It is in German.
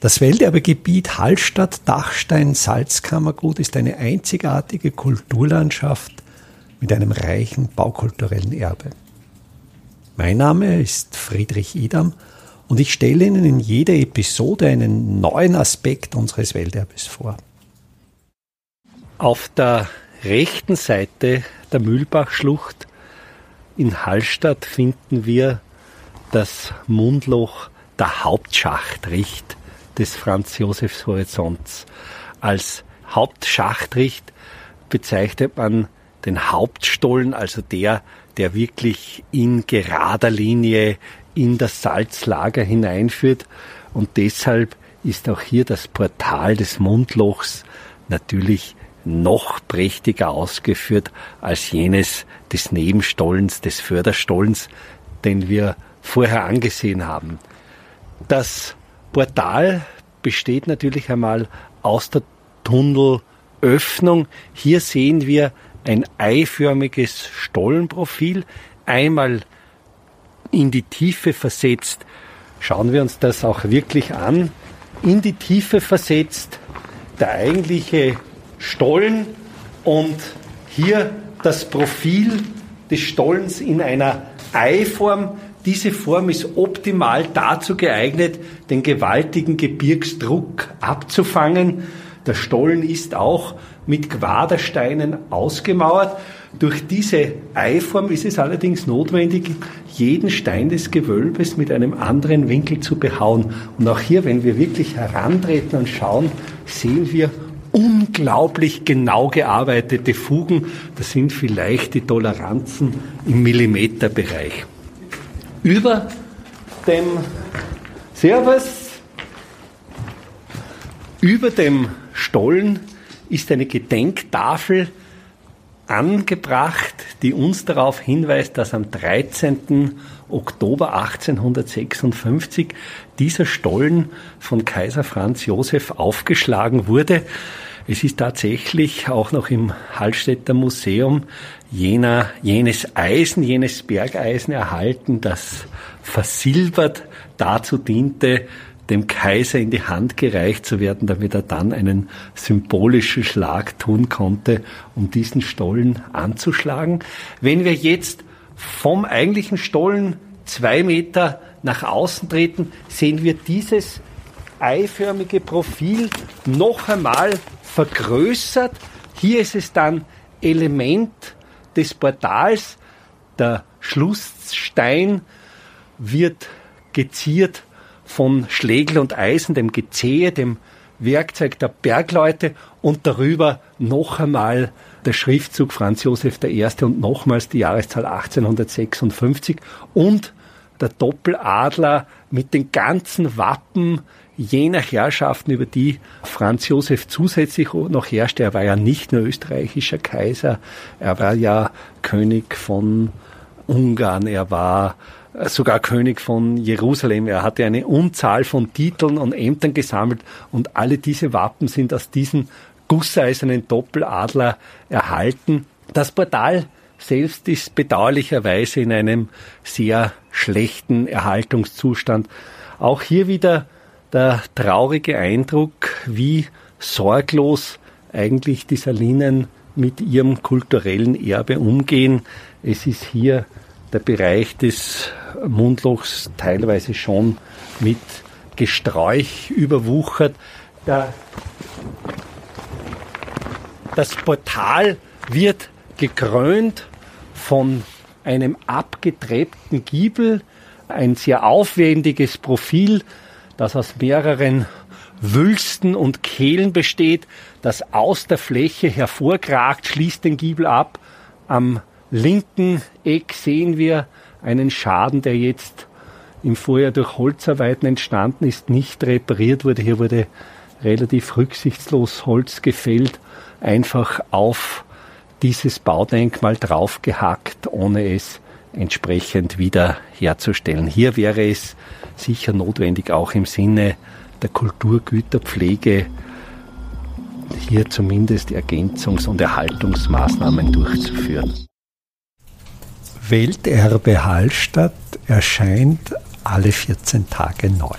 Das Welterbegebiet Hallstatt-Dachstein-Salzkammergut ist eine einzigartige Kulturlandschaft mit einem reichen baukulturellen Erbe. Mein Name ist Friedrich Idam und ich stelle Ihnen in jeder Episode einen neuen Aspekt unseres Welterbes vor. Auf der rechten Seite der Mühlbachschlucht in Hallstatt finden wir das Mundloch der Hauptschachtricht des Franz Josefs Horizonts. Als Hauptschachtricht bezeichnet man den Hauptstollen, also der, der wirklich in gerader Linie in das Salzlager hineinführt. Und deshalb ist auch hier das Portal des Mundlochs natürlich noch prächtiger ausgeführt als jenes des Nebenstollens, des Förderstollens, den wir vorher angesehen haben. Das Portal besteht natürlich einmal aus der Tunnelöffnung. Hier sehen wir ein eiförmiges Stollenprofil, einmal in die Tiefe versetzt. Schauen wir uns das auch wirklich an. In die Tiefe versetzt der eigentliche Stollen und hier das Profil des Stollens in einer Eiform. Diese Form ist optimal dazu geeignet, den gewaltigen Gebirgsdruck abzufangen. Der Stollen ist auch mit Quadersteinen ausgemauert. Durch diese Eiform ist es allerdings notwendig, jeden Stein des Gewölbes mit einem anderen Winkel zu behauen. Und auch hier, wenn wir wirklich herantreten und schauen, sehen wir unglaublich genau gearbeitete Fugen. Das sind vielleicht die Toleranzen im Millimeterbereich. Über dem Servus, über dem Stollen ist eine Gedenktafel angebracht, die uns darauf hinweist, dass am 13. Oktober 1856 dieser Stollen von Kaiser Franz Josef aufgeschlagen wurde. Es ist tatsächlich auch noch im Hallstätter Museum jener, jenes Eisen, jenes Bergeisen erhalten, das versilbert dazu diente, dem Kaiser in die Hand gereicht zu werden, damit er dann einen symbolischen Schlag tun konnte, um diesen Stollen anzuschlagen. Wenn wir jetzt vom eigentlichen Stollen zwei Meter nach außen treten, sehen wir dieses eiförmige Profil noch einmal vergrößert. Hier ist es dann Element des Portals. Der Schlussstein wird geziert von Schlegel und Eisen, dem Gezehe, dem Werkzeug der Bergleute und darüber noch einmal der Schriftzug Franz Josef I. und nochmals die Jahreszahl 1856 und der Doppeladler mit den ganzen Wappen jener Herrschaften, über die Franz Josef zusätzlich noch herrschte. Er war ja nicht nur österreichischer Kaiser, er war ja König von Ungarn, er war sogar König von Jerusalem. Er hatte eine Unzahl von Titeln und Ämtern gesammelt und alle diese Wappen sind aus diesem gusseisernen Doppeladler erhalten. Das Portal selbst ist bedauerlicherweise in einem sehr schlechten Erhaltungszustand. Auch hier wieder der traurige Eindruck, wie sorglos eigentlich die Salinen mit ihrem kulturellen Erbe umgehen. Es ist hier der Bereich des Mundlochs teilweise schon mit Gesträuch überwuchert. Das Portal wird gekrönt von einem abgetreppten Giebel, ein sehr aufwendiges Profil, das aus mehreren Wülsten und Kehlen besteht, das aus der Fläche hervorkragt, schließt den Giebel ab. Am linken Eck sehen wir einen Schaden, der jetzt im Vorjahr durch Holzarbeiten entstanden ist, nicht repariert wurde. Hier wurde relativ rücksichtslos Holz gefällt, einfach auf dieses Baudenkmal draufgehackt, ohne es entsprechend wieder herzustellen. Hier wäre es sicher notwendig, auch im Sinne der Kulturgüterpflege hier zumindest Ergänzungs- und Erhaltungsmaßnahmen durchzuführen. Welterbe Hallstatt erscheint alle 14 Tage neu.